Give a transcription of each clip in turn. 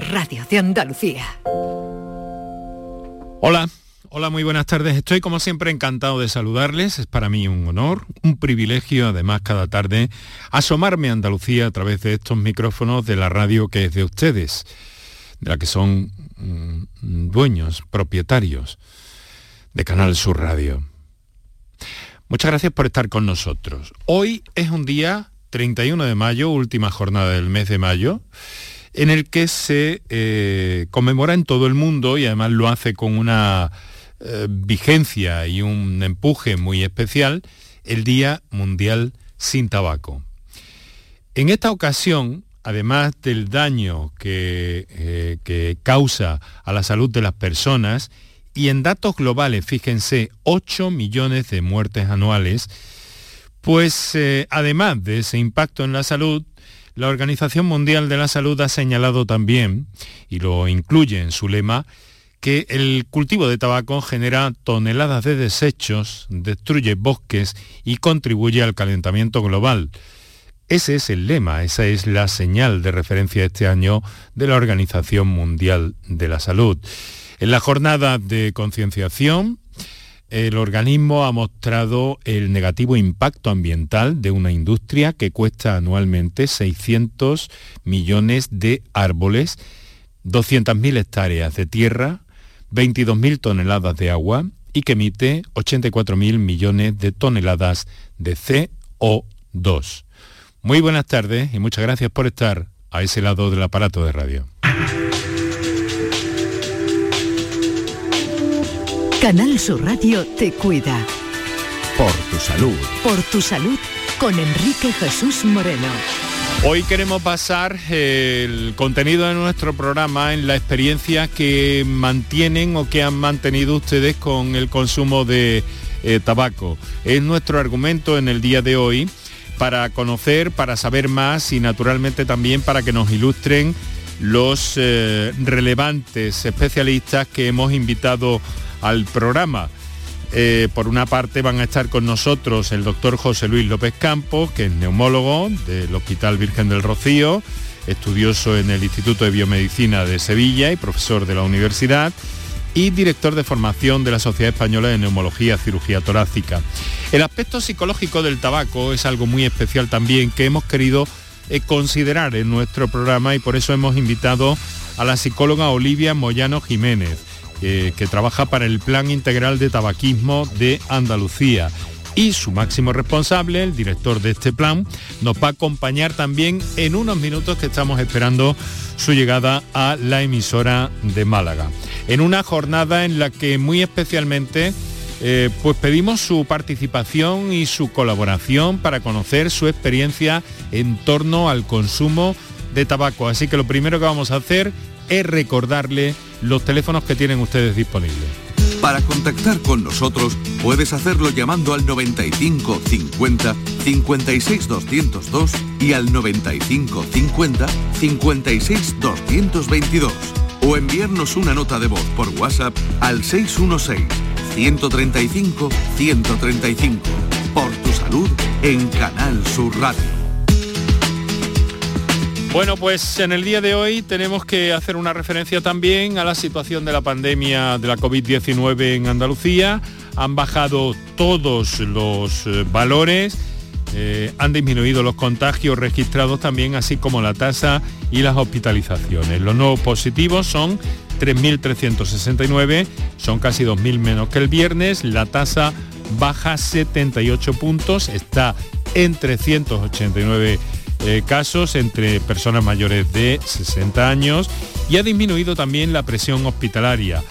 Radio de Andalucía. Hola. Hola, muy buenas tardes. Estoy como siempre encantado de saludarles. Es para mí un honor, un privilegio, además, cada tarde asomarme a Andalucía a través de estos micrófonos de la radio que es de ustedes, de la que son mm, dueños, propietarios de Canal Sur Radio. Muchas gracias por estar con nosotros. Hoy es un día 31 de mayo, última jornada del mes de mayo, en el que se eh, conmemora en todo el mundo y además lo hace con una eh, vigencia y un empuje muy especial el Día Mundial sin Tabaco. En esta ocasión, además del daño que, eh, que causa a la salud de las personas, y en datos globales, fíjense, 8 millones de muertes anuales, pues además de ese impacto en la salud, la Organización Mundial de la Salud ha señalado también, y lo incluye en su lema, que el cultivo de tabaco genera toneladas de desechos, destruye bosques y contribuye al calentamiento global. Ese es el lema, esa es la señal de referencia este año de la Organización Mundial de la Salud. En la jornada de concienciación, el organismo ha mostrado el negativo impacto ambiental de una industria que cuesta anualmente 600 millones de árboles, 200.000 hectáreas de tierra, 22.000 toneladas de agua y que emite 84.000 millones de toneladas de CO2. Muy buenas tardes y muchas gracias por estar a ese lado del aparato de radio. Canal Sur Radio te cuida. Por tu salud. Por tu salud con Enrique Jesús Moreno. Hoy queremos pasar el contenido de nuestro programa en la experiencia que mantienen o que han mantenido ustedes con el consumo de eh, tabaco. Es nuestro argumento en el día de hoy para conocer, para saber más y naturalmente también para que nos ilustren los eh, relevantes especialistas que hemos invitado al programa. Eh, por una parte van a estar con nosotros el doctor José Luis López Campos, que es neumólogo del Hospital Virgen del Rocío, estudioso en el Instituto de Biomedicina de Sevilla y profesor de la universidad, y director de formación de la Sociedad Española de Neumología Cirugía Torácica. El aspecto psicológico del tabaco es algo muy especial también que hemos querido eh, considerar en nuestro programa y por eso hemos invitado a la psicóloga Olivia Moyano Jiménez que trabaja para el Plan Integral de Tabaquismo de Andalucía. Y su máximo responsable, el director de este plan, nos va a acompañar también en unos minutos que estamos esperando su llegada a la emisora de Málaga. En una jornada en la que muy especialmente eh, pues pedimos su participación y su colaboración para conocer su experiencia en torno al consumo de tabaco. Así que lo primero que vamos a hacer es recordarle los teléfonos que tienen ustedes disponibles. Para contactar con nosotros puedes hacerlo llamando al 95 50 56 202 y al 95 50 56 222 o enviarnos una nota de voz por WhatsApp al 616 135 135 por tu salud en Canal Sur Radio. Bueno, pues en el día de hoy tenemos que hacer una referencia también a la situación de la pandemia de la COVID-19 en Andalucía. Han bajado todos los eh, valores, eh, han disminuido los contagios registrados también, así como la tasa y las hospitalizaciones. Los nuevos positivos son 3.369, son casi 2.000 menos que el viernes. La tasa baja 78 puntos, está en 389 eh, casos entre personas mayores de 60 años y ha disminuido también la presión hospitalaria.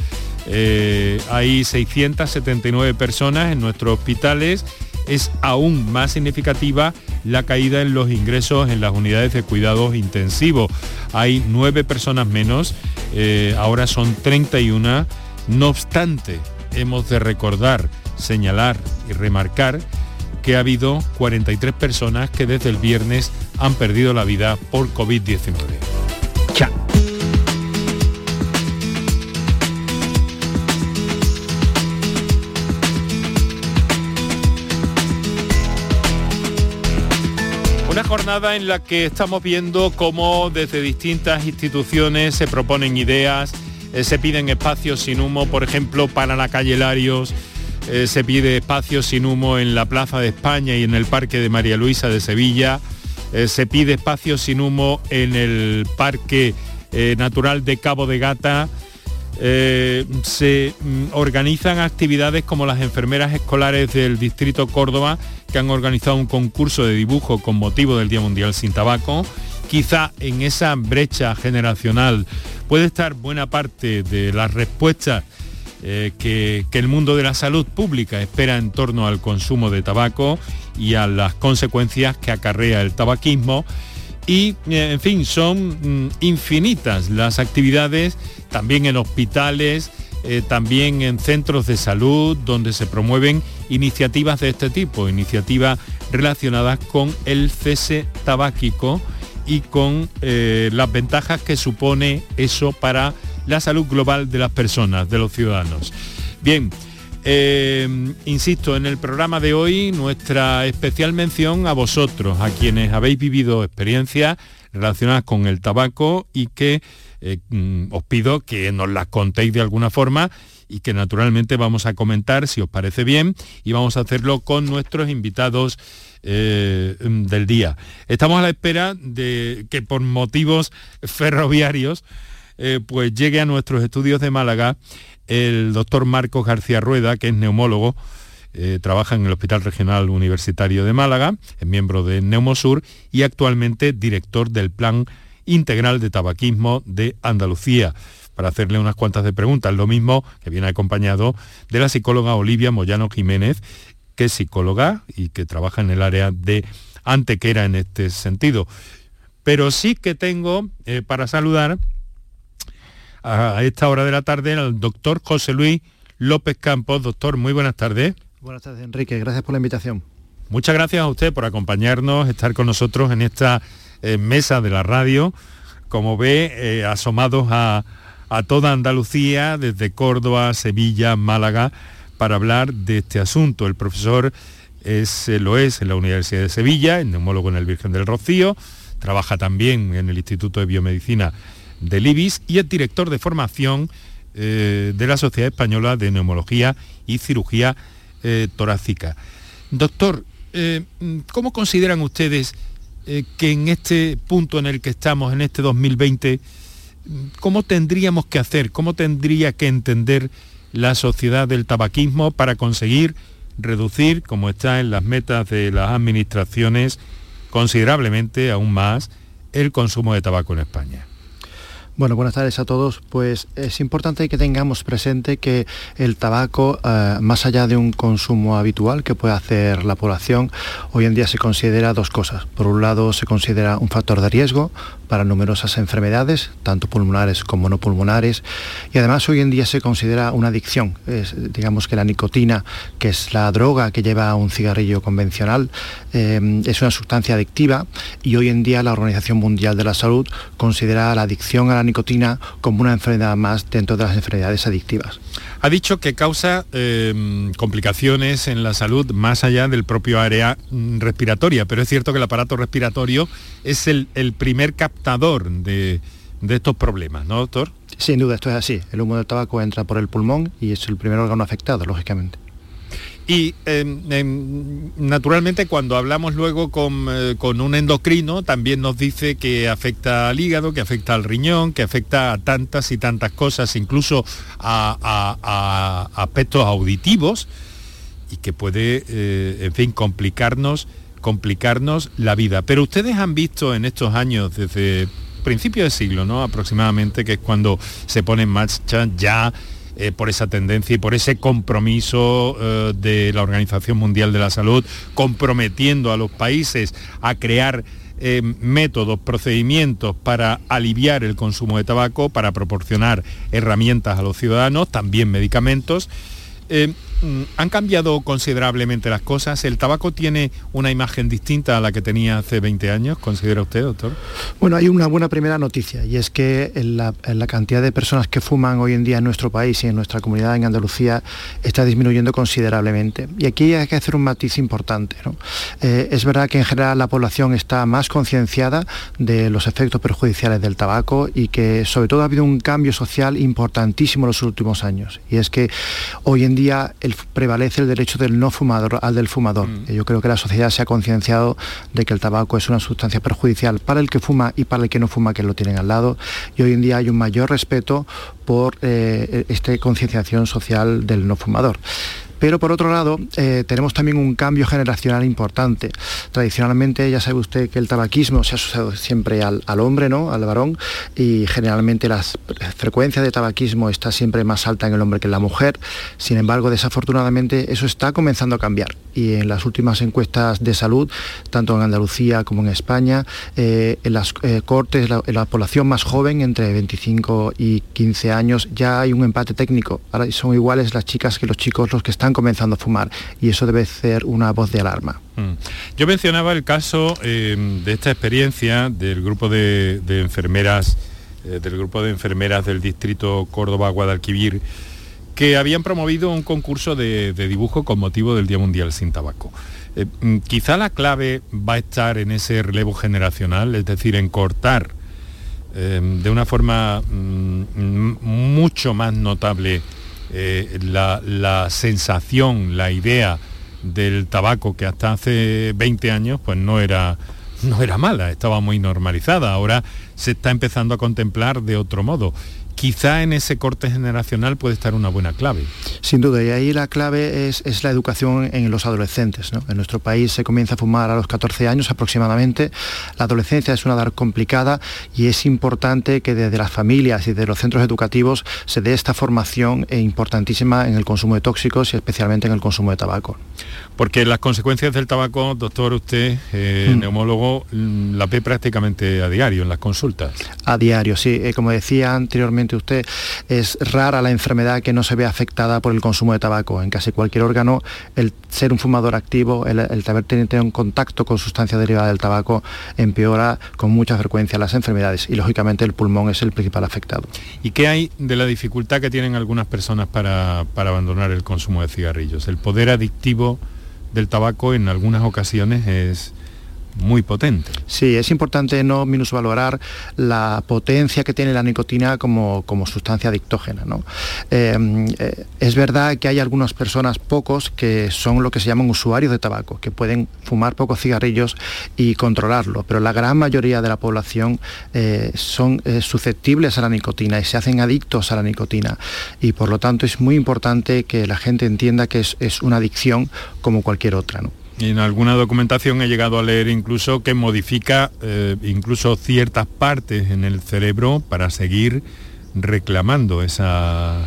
Eh, hay 679 personas en nuestros hospitales. Es aún más significativa la caída en los ingresos en las unidades de cuidados intensivos. Hay nueve personas menos, eh, ahora son 31. No obstante, hemos de recordar, señalar y remarcar que ha habido 43 personas que desde el viernes han perdido la vida por COVID-19. Chao. Una jornada jornada en la que estamos viendo cómo desde distintas instituciones se proponen ideas, eh, se piden espacios sin humo, por ejemplo, para la calle Larios, eh, se pide espacios sin humo en la Plaza de España y en el Parque de María Luisa de Sevilla, eh, se pide espacios sin humo en el Parque Natural de Cabo de Gata, se mm, organizan actividades como las enfermeras escolares del Distrito Córdoba, que han organizado un concurso de dibujo con motivo del Día Mundial sin Tabaco. Quizá en esa brecha generacional puede estar buena parte de las respuestas eh, que, el mundo de la salud pública espera en torno al consumo de tabaco y a las consecuencias que acarrea el tabaquismo. Y, eh, en fin, son mm, infinitas las actividades, también en hospitales, eh, también en centros de salud, donde se promueven iniciativas de este tipo, iniciativas relacionadas con el cese tabáquico y con eh, las ventajas que supone eso para la salud global de las personas, de los ciudadanos. Bien, eh, insisto, en el programa de hoy nuestra especial mención a vosotros, a quienes habéis vivido experiencias relacionadas con el tabaco y que eh, mm, os pido que nos las contéis de alguna forma y que naturalmente vamos a comentar si os parece bien y vamos a hacerlo con nuestros invitados eh, del día. Estamos a la espera de que por motivos ferroviarios eh, pues llegue a nuestros estudios de Málaga el doctor Marcos García Rueda, que es neumólogo, eh, trabaja en el Hospital Regional Universitario de Málaga, es miembro de Neumosur y actualmente director del Plan Integral de Tabaquismo de Andalucía para hacerle unas cuantas de preguntas, lo mismo que viene acompañado de la psicóloga Olivia Moyano Jiménez, que es psicóloga y que trabaja en el área de Antequera en este sentido. Pero sí que tengo eh, para saludar a esta hora de la tarde al doctor José Luis López Campos. Doctor, muy buenas tardes. Buenas tardes, Enrique. Gracias por la invitación. Muchas gracias a usted por acompañarnos, estar con nosotros en esta eh, mesa de la radio. Como ve, eh, asomados a, a toda Andalucía, desde Córdoba, Sevilla, Málaga, para hablar de este asunto. El profesor es, eh, lo es en la Universidad de Sevilla, es neumólogo en el Virgen del Rocío, trabaja también en el Instituto de Biomedicina del IBIS y es director de formación eh, de la Sociedad Española de Neumología y Cirugía eh, Torácica. Doctor, ¿cómo consideran ustedes que en este punto en el que estamos, en este 2020, cómo tendríamos que hacer, cómo tendría que entender la sociedad del tabaquismo para conseguir reducir, como está en las metas de las administraciones, considerablemente aún más el consumo de tabaco en España. Bueno, buenas tardes a todos. Pues es importante que tengamos presente que el tabaco, eh, más allá de un consumo habitual que puede hacer la población, hoy en día se considera dos cosas. Por un lado, se considera un factor de riesgo para numerosas enfermedades, tanto pulmonares como no pulmonares, y además hoy en día se considera una adicción. digamos que la nicotina, que es la droga que lleva un cigarrillo convencional, eh, es una sustancia adictiva y hoy en día la Organización Mundial de la Salud considera la adicción a la nicotina como una enfermedad más dentro de las enfermedades adictivas. Ha dicho que causa em, complicaciones en la salud más allá del propio área mm, respiratoria, pero es cierto que el aparato respiratorio es el, primer captador de, de estos problemas, ¿no, doctor? Sin duda, esto es así. El humo del tabaco entra por el pulmón y es el primer órgano afectado, lógicamente. Y em, em, naturalmente cuando hablamos luego eh, con, un endocrino también nos dice que afecta al hígado, que afecta al riñón, que afecta a tantas y tantas cosas, incluso a, aspectos auditivos y que puede, eh, en fin, complicarnos, complicarnos la vida. Pero ustedes han visto en estos años, desde principio de siglo, ¿no? Aproximadamente, que es cuando se pone en marcha ya eh, por esa tendencia y por ese compromiso eh, de la Organización Mundial de la Salud, comprometiendo a los países a crear eh, métodos, procedimientos para aliviar el consumo de tabaco, para proporcionar herramientas a los ciudadanos, también medicamentos. ¿Han cambiado considerablemente las cosas? ¿El tabaco tiene una imagen distinta a la que tenía hace 20 años, considera usted, doctor? Bueno, hay una buena primera noticia y es que la, cantidad de personas que fuman hoy en día en nuestro país y en nuestra comunidad en Andalucía está disminuyendo considerablemente. Y aquí hay que hacer un matiz importante. Eh, es verdad que en general la población está más concienciada de los efectos perjudiciales del tabaco y que sobre todo ha habido un cambio social importantísimo en los últimos años. Y es que hoy en día prevalece el derecho del no fumador al del fumador. Mm. Yo creo que la sociedad se ha concienciado de que el tabaco es una sustancia perjudicial para el que fuma y para el que no fuma, que lo tienen al lado. Y hoy en día hay un mayor respeto por eh, esta concienciación social del no fumador. Pero por otro lado, eh, tenemos también un cambio generacional importante. Tradicionalmente, ya sabe usted que el tabaquismo se ha asociado siempre al, hombre, ¿no? al varón, y generalmente la frecuencia de tabaquismo está siempre más alta en el hombre que en la mujer. Sin embargo, desafortunadamente, eso está comenzando a cambiar. Y en las últimas encuestas de salud, tanto en Andalucía como en España, eh, en las eh, cortes, en la población más joven, entre 25 y 15 años, ya hay un empate técnico. Ahora son iguales las chicas que los chicos los que están comenzando a fumar y eso debe ser una voz de alarma. Mm. Yo mencionaba el caso eh, de esta experiencia del grupo de, enfermeras, eh, del grupo de enfermeras del distrito Córdoba-Guadalquivir, que habían promovido un concurso de, dibujo con motivo del Día Mundial sin Tabaco. Eh, mm, quizá la clave va a estar en ese relevo generacional, es decir, en cortar de una forma mm, mucho más notable eh, la, sensación, la idea del tabaco que hasta hace 20 años pues no era, no era mala, estaba muy normalizada. Ahora se está empezando a contemplar de otro modo quizá en ese corte generacional puede estar una buena clave. Sin duda, y ahí la clave es, la educación en los adolescentes. En nuestro país se comienza a fumar a los 14 años aproximadamente. La adolescencia es una edad complicada y es importante que desde las familias y de los centros educativos se dé esta formación importantísima en el consumo de tóxicos y especialmente en el consumo de tabaco. Porque las consecuencias del tabaco, doctor, usted, eh, mm. neumólogo, mm, la ve prácticamente a diario en las consultas. A diario, sí. Eh, como decía anteriormente usted, es rara la enfermedad que no se ve afectada por el consumo de tabaco. En casi cualquier órgano, el ser un fumador activo, el, el haber tenido un contacto con sustancia derivada del tabaco, empeora con mucha frecuencia las enfermedades y lógicamente el pulmón es el principal afectado. ¿Y qué hay de la dificultad que tienen algunas personas para, para abandonar el consumo de cigarrillos? El poder adictivo del tabaco en algunas ocasiones es muy potente. Sí, es importante no minusvalorar la potencia que tiene la nicotina como, como sustancia adictógena. ¿no? Em, eh, es verdad que hay algunas personas, pocos, que son lo que se llaman usuarios de tabaco, que pueden fumar pocos cigarrillos y controlarlo, pero la gran mayoría de la población eh, son eh, susceptibles a la nicotina y se hacen adictos a la nicotina. Y por lo tanto es muy importante que la gente entienda que es, es una adicción como cualquier otra. ¿no? En alguna documentación he llegado a leer incluso que modifica eh, incluso ciertas partes en el cerebro para seguir reclamando esa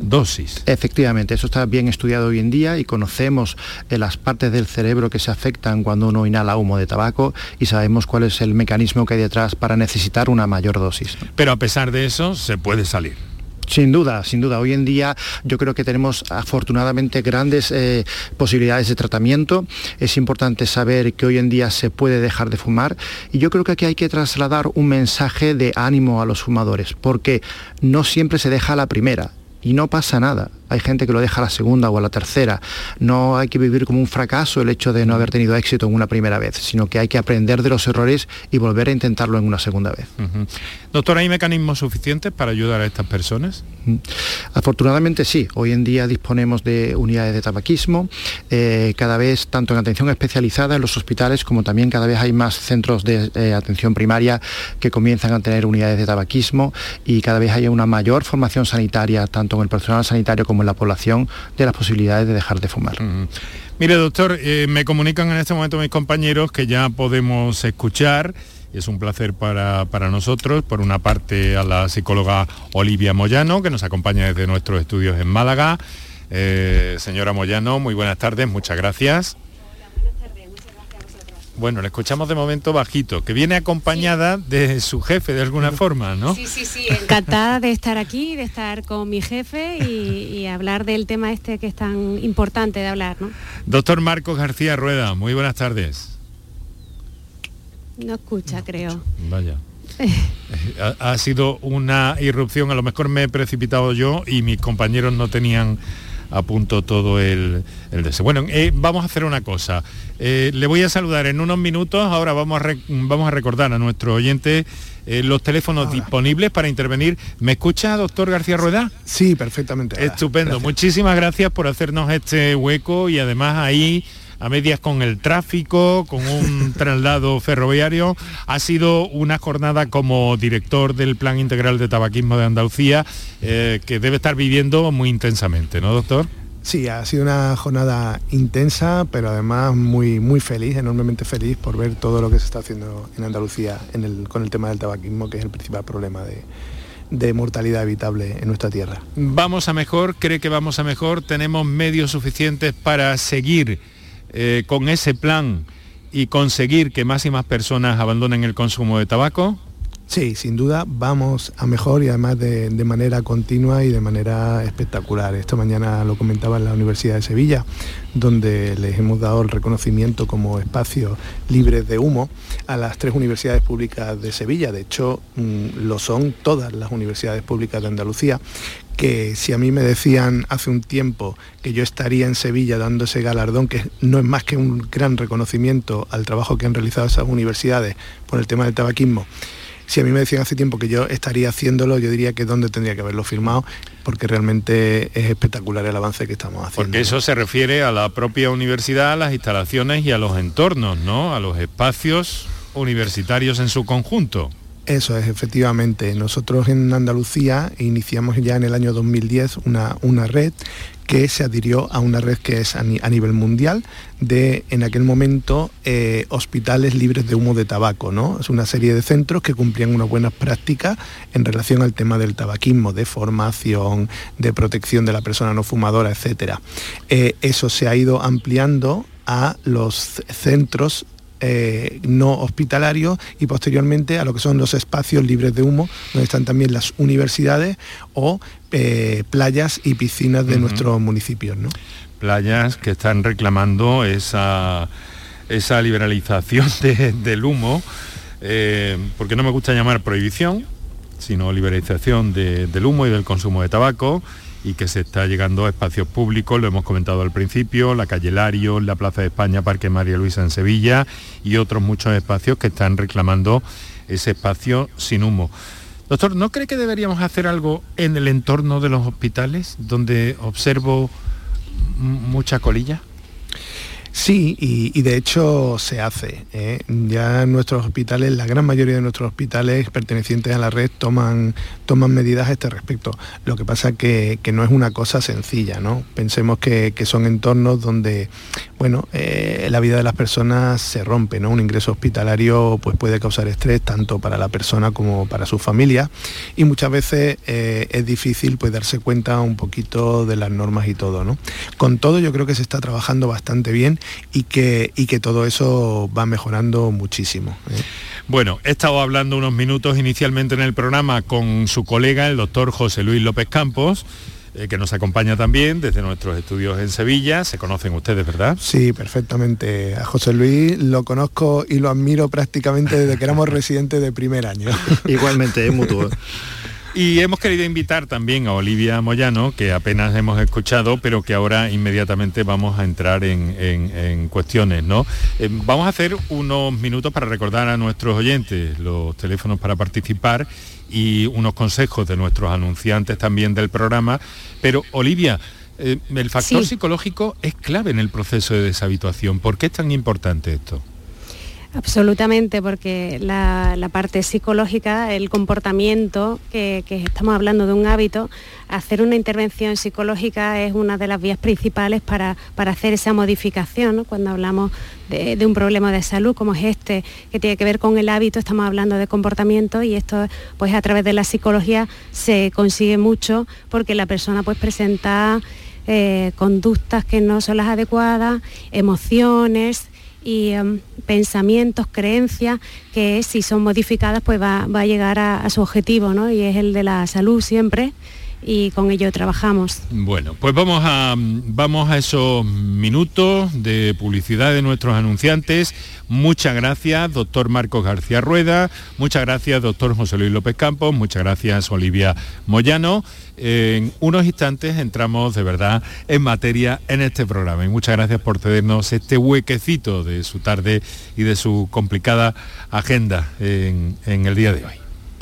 dosis. Efectivamente, eso está bien estudiado hoy en día y conocemos eh, las partes del cerebro que se afectan cuando uno inhala humo de tabaco y sabemos cuál es el mecanismo que hay detrás para necesitar una mayor dosis. Pero a pesar de eso, se puede salir. Sin duda, sin duda. Hoy en día yo creo que tenemos afortunadamente grandes eh, posibilidades de tratamiento. Es importante saber que hoy en día se puede dejar de fumar y yo creo que aquí hay que trasladar un mensaje de ánimo a los fumadores, porque no siempre se deja la primera y no pasa nada hay gente que lo deja a la segunda o a la tercera. No hay que vivir como un fracaso el hecho de no haber tenido éxito en una primera vez, sino que hay que aprender de los errores y volver a intentarlo en una segunda vez. Doctor, ¿hay mecanismos suficientes para ayudar a estas personas? Mm. Afortunadamente sí. Hoy en día disponemos de unidades de tabaquismo, eh, cada vez tanto en atención especializada en los hospitales como también cada vez hay más centros de eh, atención primaria que comienzan a tener unidades de tabaquismo y cada vez hay una mayor formación sanitaria tanto en el personal sanitario como en la población de las posibilidades de dejar de fumar. Mire, doctor, eh, me comunican en este momento mis compañeros que ya podemos escuchar. Es un placer para, nosotros, por una parte a la psicóloga Olivia Moyano, que nos acompaña desde nuestros estudios en Málaga. Eh, señora Moyano, muy buenas tardes, muchas gracias. Bueno, la escuchamos de momento bajito, que viene acompañada de su jefe de alguna forma, ¿no? Sí, sí, sí, encantada de estar aquí, de estar con mi jefe y, hablar del tema este que es tan importante de hablar, ¿no? Doctor Marcos García Rueda, muy buenas tardes. No escucha, creo. Vaya. ha, sido una irrupción, a lo mejor me he precipitado yo y mis compañeros no tenían a punto todo el, el deseo. Bueno, eh, vamos a hacer una cosa. Eh, le voy a saludar en unos minutos. Ahora vamos a, vamos a recordar a nuestro oyente eh, los teléfonos disponibles para intervenir. ¿Me escucha, doctor García Rueda? Sí, perfectamente. Estupendo. Muchísimas gracias por hacernos este hueco y además ahí a medias con el tráfico, con un traslado ferroviario. Ha sido una jornada como director del Plan Integral de Tabaquismo de Andalucía eh, que debe estar viviendo muy intensamente, ¿no, doctor? Sí, ha sido una jornada intensa, pero además muy, muy feliz, enormemente feliz por ver todo lo que se está haciendo en Andalucía con el tema del tabaquismo, que es el principal problema de, de mortalidad evitable en nuestra tierra. Vamos a mejor, cree que vamos a mejor, tenemos medios suficientes para seguir eh, con ese plan y conseguir que más y más personas abandonen el consumo de tabaco? Sí, sin duda vamos a mejor y además de, manera continua y de manera espectacular. Esta mañana lo comentaba en la Universidad de Sevilla, donde les hemos dado el reconocimiento como espacios libres de humo a las tres universidades públicas de Sevilla. De hecho, mm, lo son todas las universidades públicas de Andalucía, que si a mí me decían hace un tiempo que yo estaría en Sevilla dando ese galardón, que no es más que un gran reconocimiento al trabajo que han realizado esas universidades por el tema del tabaquismo, si a mí me decían hace tiempo que yo estaría haciéndolo, yo diría que dónde tendría que haberlo firmado, porque realmente es espectacular el avance que estamos haciendo. Porque eso se refiere a la propia universidad, a las instalaciones y a los entornos, ¿no? A los espacios universitarios en su conjunto. Eso es, efectivamente. Nosotros en Andalucía iniciamos ya en el año 2010 una, una red que se adhirió a una red que es a, nivel mundial de, en aquel momento, eh, hospitales libres de humo de tabaco. ¿no? Es una serie de centros que cumplían unas buenas prácticas en relación al tema del tabaquismo, de formación, de protección de la persona no fumadora, etc. Eh, eso se ha ido ampliando a los centros eh, no hospitalarios y posteriormente a lo que son los espacios libres de humo, donde están también las universidades o eh, playas y piscinas de nuestros municipios. ¿no? Playas que están reclamando esa, esa liberalización del humo, eh, porque no me gusta llamar prohibición, sino liberalización del humo y del consumo de tabaco y que se está llegando a espacios públicos, lo hemos comentado al principio, la calle Lario, la Plaza de España, Parque María Luisa en Sevilla y otros muchos espacios que están reclamando ese espacio sin humo. Doctor, ¿no cree que deberíamos hacer algo en el entorno de los hospitales donde observo mucha colilla? Sí, y, de hecho se hace. ¿eh? Ya nuestros hospitales, la gran mayoría de nuestros hospitales pertenecientes a la red toman, toman medidas a este respecto. Lo que pasa que, que no es una cosa sencilla, ¿no? Pensemos que, son entornos donde, bueno, eh, la vida de las personas se rompe, ¿no? Un ingreso hospitalario pues, puede causar estrés tanto para la persona como para su familia y muchas veces eh, es difícil pues darse cuenta un poquito de las normas y todo, ¿no? Con todo yo creo que se está trabajando bastante bien y que, y que todo eso va mejorando muchísimo. ¿eh? Bueno, he estado hablando unos minutos inicialmente en el programa con su colega, el doctor José Luis López Campos, eh, que nos acompaña también desde nuestros estudios en Sevilla. Se conocen ustedes, ¿verdad? Sí, perfectamente. A José Luis lo conozco y lo admiro prácticamente desde que éramos residentes de primer año. Igualmente, es mutuo. Y hemos querido invitar también a Olivia Moyano, que apenas hemos escuchado, pero que ahora inmediatamente vamos a entrar en, cuestiones. ¿no? Eh, vamos a hacer unos minutos para recordar a nuestros oyentes los teléfonos para participar y unos consejos de nuestros anunciantes también del programa. Pero Olivia, eh, el factor psicológico es clave en el proceso de deshabituación. ¿Por qué es tan importante esto? Absolutamente, porque la, parte psicológica, el comportamiento, que, estamos hablando de un hábito, hacer una intervención psicológica es una de las vías principales para, hacer esa modificación. Cuando hablamos de, un problema de salud como es este, que tiene que ver con el hábito, estamos hablando de comportamiento y esto pues a través de la psicología se consigue mucho porque la persona pues presenta eh, conductas que no son las adecuadas, emociones, y em, pensamientos, creencias que si son modificadas pues va, a llegar a, su objetivo, ¿no? Y es el de la salud siempre y con ello trabajamos. Bueno, pues vamos a, vamos a esos minutos de publicidad de nuestros anunciantes. Muchas gracias, doctor Marcos García Rueda. Muchas gracias, doctor José Luis López Campos. Muchas gracias, Olivia Moyano. En unos instantes entramos de verdad en materia en este programa. Y muchas gracias por cedernos este huequecito de su tarde y de su complicada agenda en, en el día de hoy.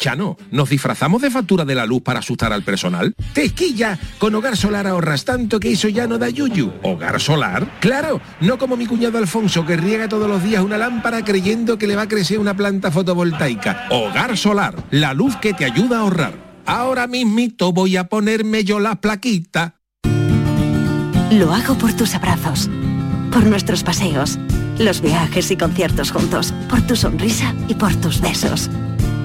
Chano, ¿nos disfrazamos de factura de la luz para asustar al personal? ¡Tequilla! Con Hogar Solar ahorras tanto que eso ya no da yuyu. ¿Hogar Solar? ¡Claro! No como mi cuñado Alfonso que riega todos los días una lámpara creyendo que le va a crecer una planta fotovoltaica. Hogar Solar, la luz que te ayuda a ahorrar. Ahora mismito voy a ponerme yo la plaquita. Lo hago por tus abrazos, por nuestros paseos, los viajes y conciertos juntos, por tu sonrisa y por tus besos.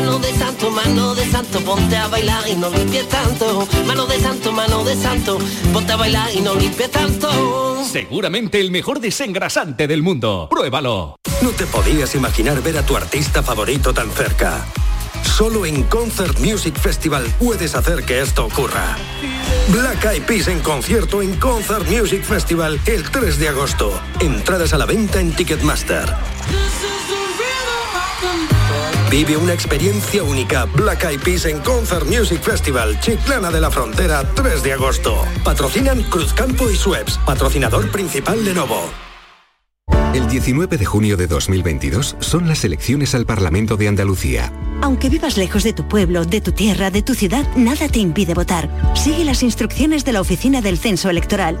mano de santo, mano de santo, ponte a bailar y no limpies tanto, mano de santo, mano de santo, ponte a bailar y no limpies tanto. Seguramente el mejor desengrasante del mundo. Pruébalo. No te podías imaginar ver a tu artista favorito tan cerca. Solo en Concert Music Festival puedes hacer que esto ocurra. Black Eyed Peas en concierto en Concert Music Festival el 3 de agosto. Entradas a la venta en Ticketmaster. Vive una experiencia única. Black Eyed Peas en Concert Music Festival, Chiclana de la Frontera, 3 de agosto. Patrocinan Cruzcampo y Sueps, patrocinador principal de Novo. El 19 de junio de 2022 son las elecciones al Parlamento de Andalucía. Aunque vivas lejos de tu pueblo, de tu tierra, de tu ciudad, nada te impide votar. Sigue las instrucciones de la Oficina del Censo Electoral.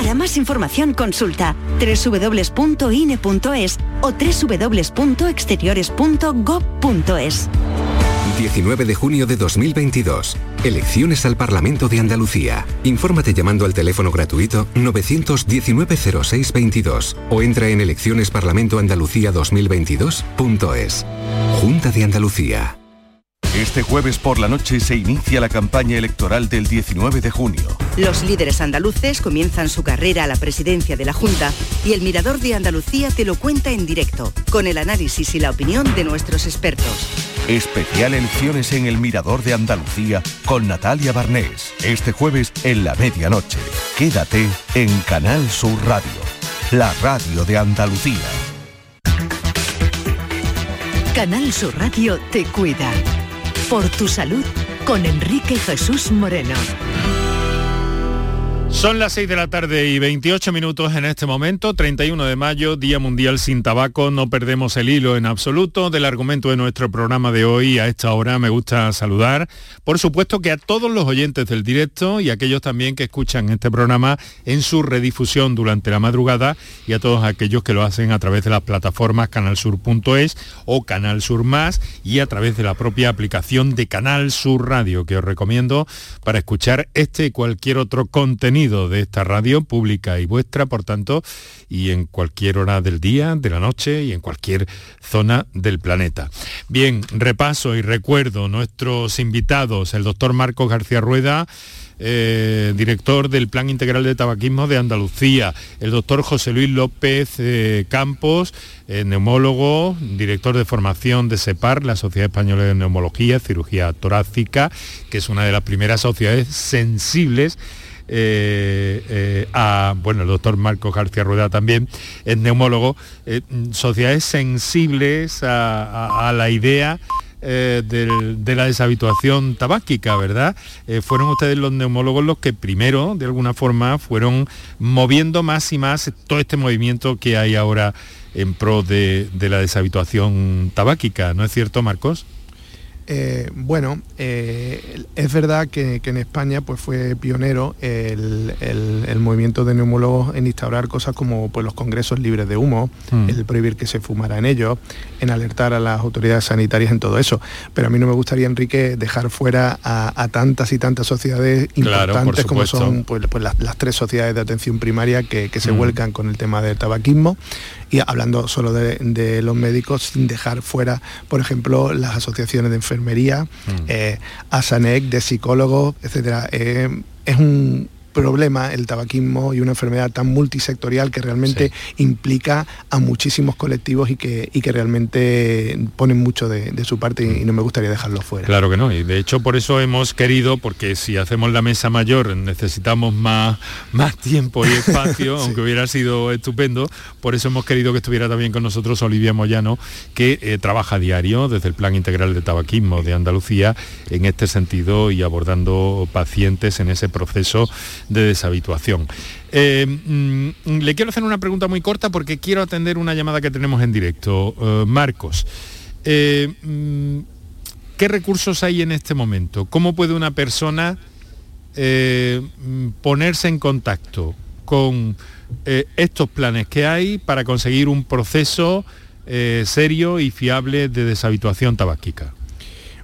Para más información consulta www.ine.es o www.exteriores.gov.es. 19 de junio de 2022. Elecciones al Parlamento de Andalucía. Infórmate llamando al teléfono gratuito 919-0622 o entra en eleccionesparlamentoandalucía2022.es. Junta de Andalucía. Este jueves por la noche se inicia la campaña electoral del 19 de junio. Los líderes andaluces comienzan su carrera a la presidencia de la Junta y el Mirador de Andalucía te lo cuenta en directo, con el análisis y la opinión de nuestros expertos. Especial elecciones en el Mirador de Andalucía con Natalia Barnés. Este jueves en la medianoche. Quédate en Canal Sur Radio, la radio de Andalucía. Canal Sur Radio te cuida. Por tu salud con Enrique Jesús Moreno. Son las 6 de la tarde y 28 minutos en este momento, 31 de mayo, Día Mundial sin Tabaco. No perdemos el hilo en absoluto del argumento de nuestro programa de hoy. A esta hora me gusta saludar, por supuesto que a todos los oyentes del directo y aquellos también que escuchan este programa en su redifusión durante la madrugada y a todos aquellos que lo hacen a través de las plataformas canalsur.es o Canal Sur Más y a través de la propia aplicación de Canal Sur Radio que os recomiendo para escuchar este y cualquier otro contenido de esta radio pública y vuestra, por tanto, y en cualquier hora del día, de la noche y en cualquier zona del planeta. Bien, repaso y recuerdo nuestros invitados, el doctor Marcos García Rueda, eh, director del Plan Integral de Tabaquismo de Andalucía, el doctor José Luis López eh, Campos, eh, neumólogo, director de formación de SEPAR, la Sociedad Española de Neumología, Cirugía Torácica, que es una de las primeras sociedades sensibles eh, eh, a, bueno, el doctor Marco García Rueda también, es neumólogo, eh, sociedades sensibles a, la idea de la deshabituación tabáquica, ¿verdad? fueron ustedes los neumólogos los que primero, de alguna forma, fueron moviendo más y más todo este movimiento que hay ahora en pro de la deshabituación tabáquica, ¿no es cierto, Marcos? Eh, bueno, eh, es verdad que, en España pues, fue pionero el, movimiento de neumólogos en instaurar cosas como pues, los congresos libres de humo, mm. el prohibir que se fumara en ellos, en alertar a las autoridades sanitarias en todo eso. Pero a mí no me gustaría, Enrique, dejar fuera a, tantas y tantas sociedades importantes como son pues, las, tres sociedades de atención primaria que, se mm. vuelcan con el tema del tabaquismo y hablando solo de, los médicos sin dejar fuera, por ejemplo, las asociaciones de enfermería, mm. eh, ASANEC, de psicólogos, etcétera. Eh, es un problema el tabaquismo y una enfermedad tan multisectorial que realmente implica a muchísimos colectivos y que, y que realmente ponen mucho de, su parte y, no me gustaría dejarlo fuera. Claro que no, y de hecho por eso hemos querido, porque si hacemos la mesa mayor necesitamos más, más tiempo y espacio, aunque hubiera sido estupendo, por eso hemos querido que estuviera también con nosotros Olivia Moyano, que eh, trabaja a diario desde el Plan Integral de Tabaquismo de Andalucía en este sentido y abordando pacientes en ese proceso de deshabituación. Eh, mm, le quiero hacer una pregunta muy corta porque quiero atender una llamada que tenemos en directo. Eh, Marcos, eh, mm, ¿qué recursos hay en este momento? ¿Cómo puede una persona mm, ponerse en contacto con estos planes que hay para conseguir un proceso serio y fiable de deshabituación tabáquica?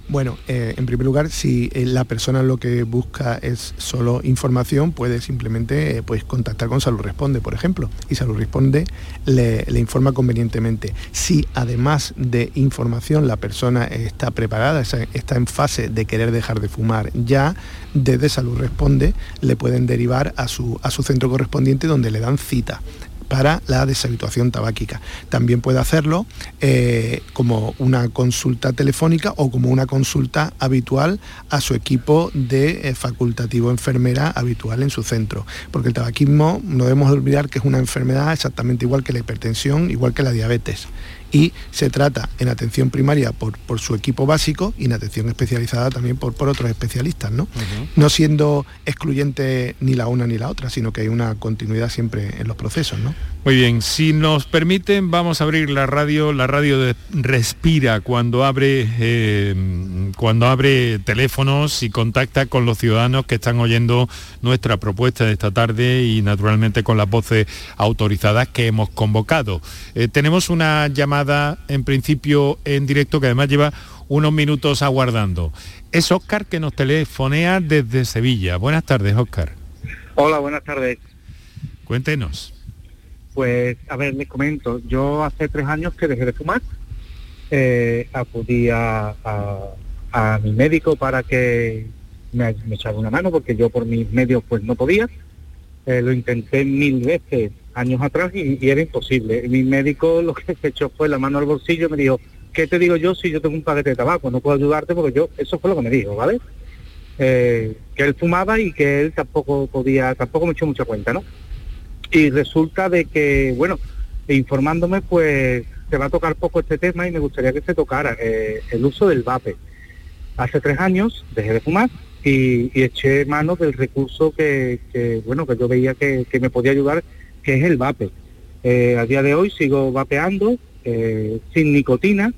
Bueno, eh, en primer lugar, si eh, la persona lo que busca es solo información, puede simplemente eh, pues, contactar con Salud Responde, por ejemplo, y Salud Responde le, informa convenientemente. Si además de información la persona está preparada, está en fase de querer dejar de fumar ya, desde Salud Responde le pueden derivar a su, a su centro correspondiente donde le dan cita para la deshabituación tabáquica. También puede hacerlo eh, como una consulta telefónica o como una consulta habitual a su equipo de eh, facultativo enfermera habitual en su centro. Porque el tabaquismo no debemos olvidar que es una enfermedad exactamente igual que la hipertensión, igual que la diabetes y se trata en atención primaria por, por, su equipo básico y en atención especializada también por, por otros especialistas, ¿no? No siendo excluyente ni la una ni la otra, sino que hay una continuidad siempre en los procesos, ¿no? Muy bien, si nos permiten, vamos a abrir la radio. La radio respira cuando abre, eh, cuando abre teléfonos y contacta con los ciudadanos que están oyendo nuestra propuesta de esta tarde y naturalmente con las voces autorizadas que hemos convocado. Eh, tenemos una llamada en principio en directo que además lleva unos minutos aguardando. Es Óscar que nos telefonea desde Sevilla. Buenas tardes, Óscar. Hola, buenas tardes. Cuéntenos. Pues, a ver, les comento, yo hace tres años que dejé de fumar, eh, acudí a, mi médico para que me, echara una mano, porque yo por mis medios pues no podía. Eh, lo intenté mil veces años atrás y, era imposible. Mi médico lo que se echó fue la mano al bolsillo y me dijo, ¿qué te digo yo si yo tengo un paquete de tabaco? No puedo ayudarte porque yo, eso fue lo que me dijo, ¿vale? Eh, que él fumaba y que él tampoco podía, tampoco me echó mucha cuenta, ¿no? Y resulta de que, bueno, informándome, pues se va a tocar poco este tema y me gustaría que se tocara eh, el uso del vape. hace tres años dejé de fumar y, eché mano del recurso que, bueno, que yo veía que, me podía ayudar, que es el vape. Eh, a día de hoy sigo vapeando eh, sin nicotina.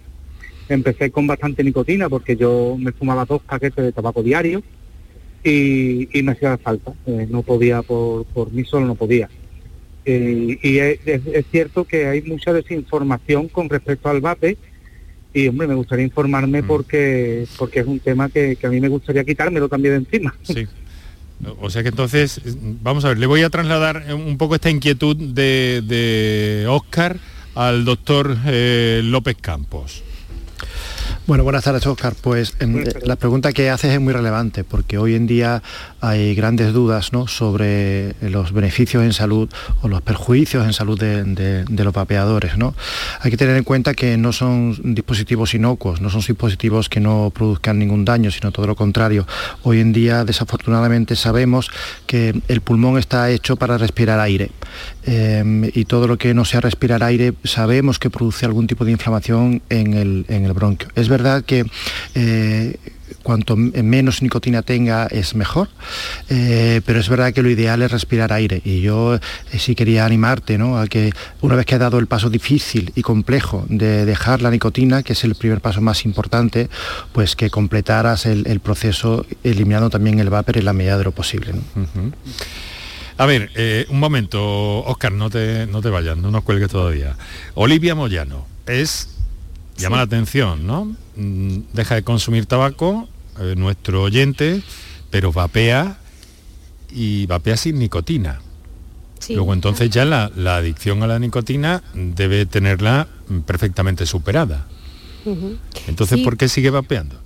Empecé con bastante nicotina porque yo me fumaba dos paquetes de tabaco diario y, me hacía falta. No podía, por, por mí solo no podía. Y es, cierto que hay mucha desinformación con respecto al vape y hombre, me gustaría informarme mm. porque porque es un tema que, a mí me gustaría quitármelo también de encima. Sí. O sea que entonces, vamos a ver, le voy a trasladar un poco esta inquietud de, de Oscar al doctor eh, López Campos. Bueno, buenas tardes, Oscar. Pues em, la pregunta que haces es muy relevante porque hoy en día hay grandes dudas ¿no? sobre los beneficios en salud o los perjuicios en salud de, los vapeadores. ¿no? Hay que tener en cuenta que no son dispositivos inocuos, no son dispositivos que no produzcan ningún daño, sino todo lo contrario. Hoy en día, desafortunadamente, sabemos que el pulmón está hecho para respirar aire em, y todo lo que no sea respirar aire sabemos que produce algún tipo de inflamación en el, en el bronquio. Es verdad que eh, cuanto menos nicotina tenga es mejor, eh, pero es verdad que lo ideal es respirar aire y yo eh, sí quería animarte ¿no? a que una vez que has dado el paso difícil y complejo de dejar la nicotina, que es el primer paso más importante, pues que completaras el, proceso eliminando también el vapor en la medida de lo posible. A ver, un momento, Oscar, no te, no te vayas, no nos cuelgues todavía. Olivia Moyano es llama la atención, ¿no? Mm, deja de consumir tabaco, eh, nuestro oyente, pero vapea y vapea sin nicotina. Luego entonces ya la, adicción a la nicotina debe tenerla perfectamente superada. Entonces, ¿por qué sigue vapeando?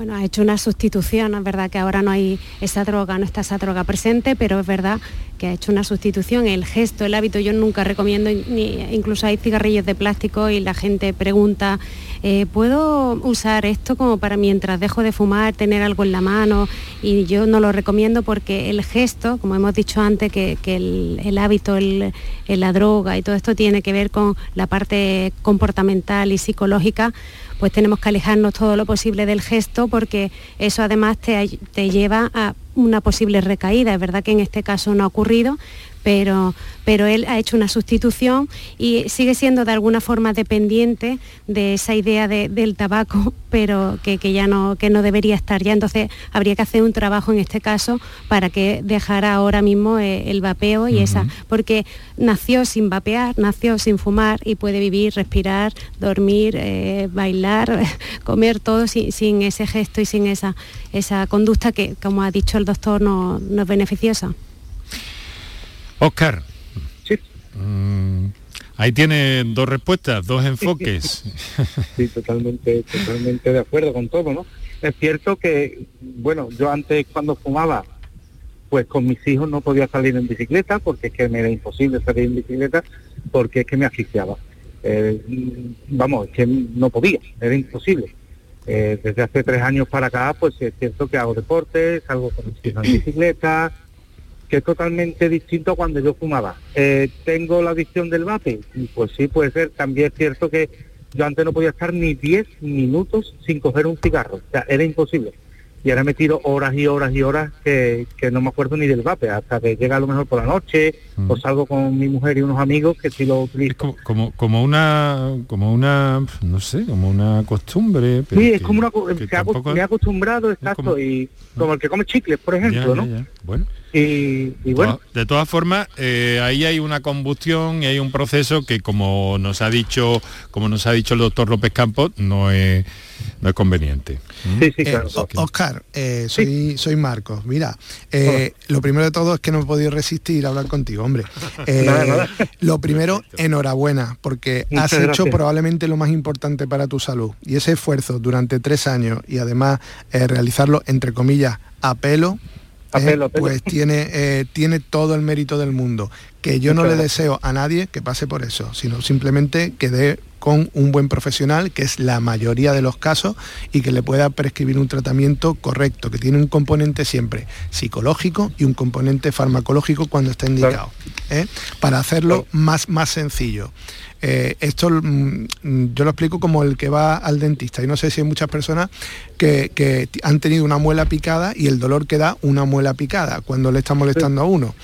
Bueno, ha hecho una sustitución, es verdad que ahora no hay esa droga, no está esa droga presente, pero es verdad que ha hecho una sustitución, el gesto, el hábito, yo nunca recomiendo, incluso hay cigarrillos de plástico y la gente pregunta, eh, ¿puedo usar esto como para mientras dejo de fumar, tener algo en la mano? Y yo no lo recomiendo porque el gesto, como hemos dicho antes, que, el, hábito, la droga y todo esto tiene que ver con la parte comportamental y psicológica, pues tenemos que alejarnos todo lo posible del gesto porque eso además te, te lleva a una posible recaída. Es verdad que en este caso no ha ocurrido, pero, pero él ha hecho una sustitución y sigue siendo de alguna forma dependiente de esa idea del tabaco, pero que, ya no, que no debería estar ya. Entonces habría que hacer un trabajo en este caso para que dejara ahora mismo eh, el vapeo y esa, porque nació sin vapear, nació sin fumar y puede vivir, respirar, dormir, eh, bailar, comer todo sin, ese gesto y sin esa, esa conducta que, como ha dicho el doctor, no, no es beneficiosa. Oscar. Sí. Mm, ahí tiene dos respuestas, dos enfoques. Sí, totalmente, totalmente de acuerdo con todo, ¿no? Es cierto que, bueno, yo antes cuando fumaba, pues con mis hijos no podía salir en bicicleta porque es que me era imposible salir en bicicleta porque es que me asfixiaba. Eh, vamos, es que no podía, era imposible. Eh, desde hace tres años para acá, pues es cierto que hago deporte, salgo con mis hijos en bicicleta, que es totalmente distinto a cuando yo fumaba. Eh, ¿Tengo la adicción del vape? Pues sí, puede ser. También es cierto que yo antes no podía estar ni 10 minutos sin coger un cigarro. O sea, era imposible y ahora me tiro horas y horas y horas que, no me acuerdo ni del vape, hasta que llega a lo mejor por la noche o salgo con mi mujer y unos amigos que si lo utilizo. como, como, una, como una, no sé, como una costumbre. sí, es como una, me he acostumbrado, exacto, y como el que come chicles, por ejemplo, ¿no? Bueno. Y, bueno. De todas formas, eh, ahí hay una combustión y hay un proceso que como nos ha dicho, como nos ha dicho el doctor López Campos, no es, no es conveniente. Sí, sí, claro. Eh, Oscar, eh, soy, soy Marcos. Mira, lo primero de todo es que no he podido resistir a hablar contigo, hombre. Lo primero, enhorabuena, porque has hecho probablemente lo más importante para tu salud. Y ese esfuerzo durante tres años y además realizarlo, entre comillas, a pelo, eh, pues tiene, eh, tiene todo el mérito del mundo. que yo no le deseo a nadie que pase por eso, sino simplemente que dé con un buen profesional, que es la mayoría de los casos, y que le pueda prescribir un tratamiento correcto, que tiene un componente siempre psicológico y un componente farmacológico cuando está indicado, ¿eh? para hacerlo más, más sencillo. Eh, esto mm, yo lo explico como el que va al dentista y no sé si hay muchas personas que, que, han tenido una muela picada y el dolor que da una muela picada cuando le está molestando a uno.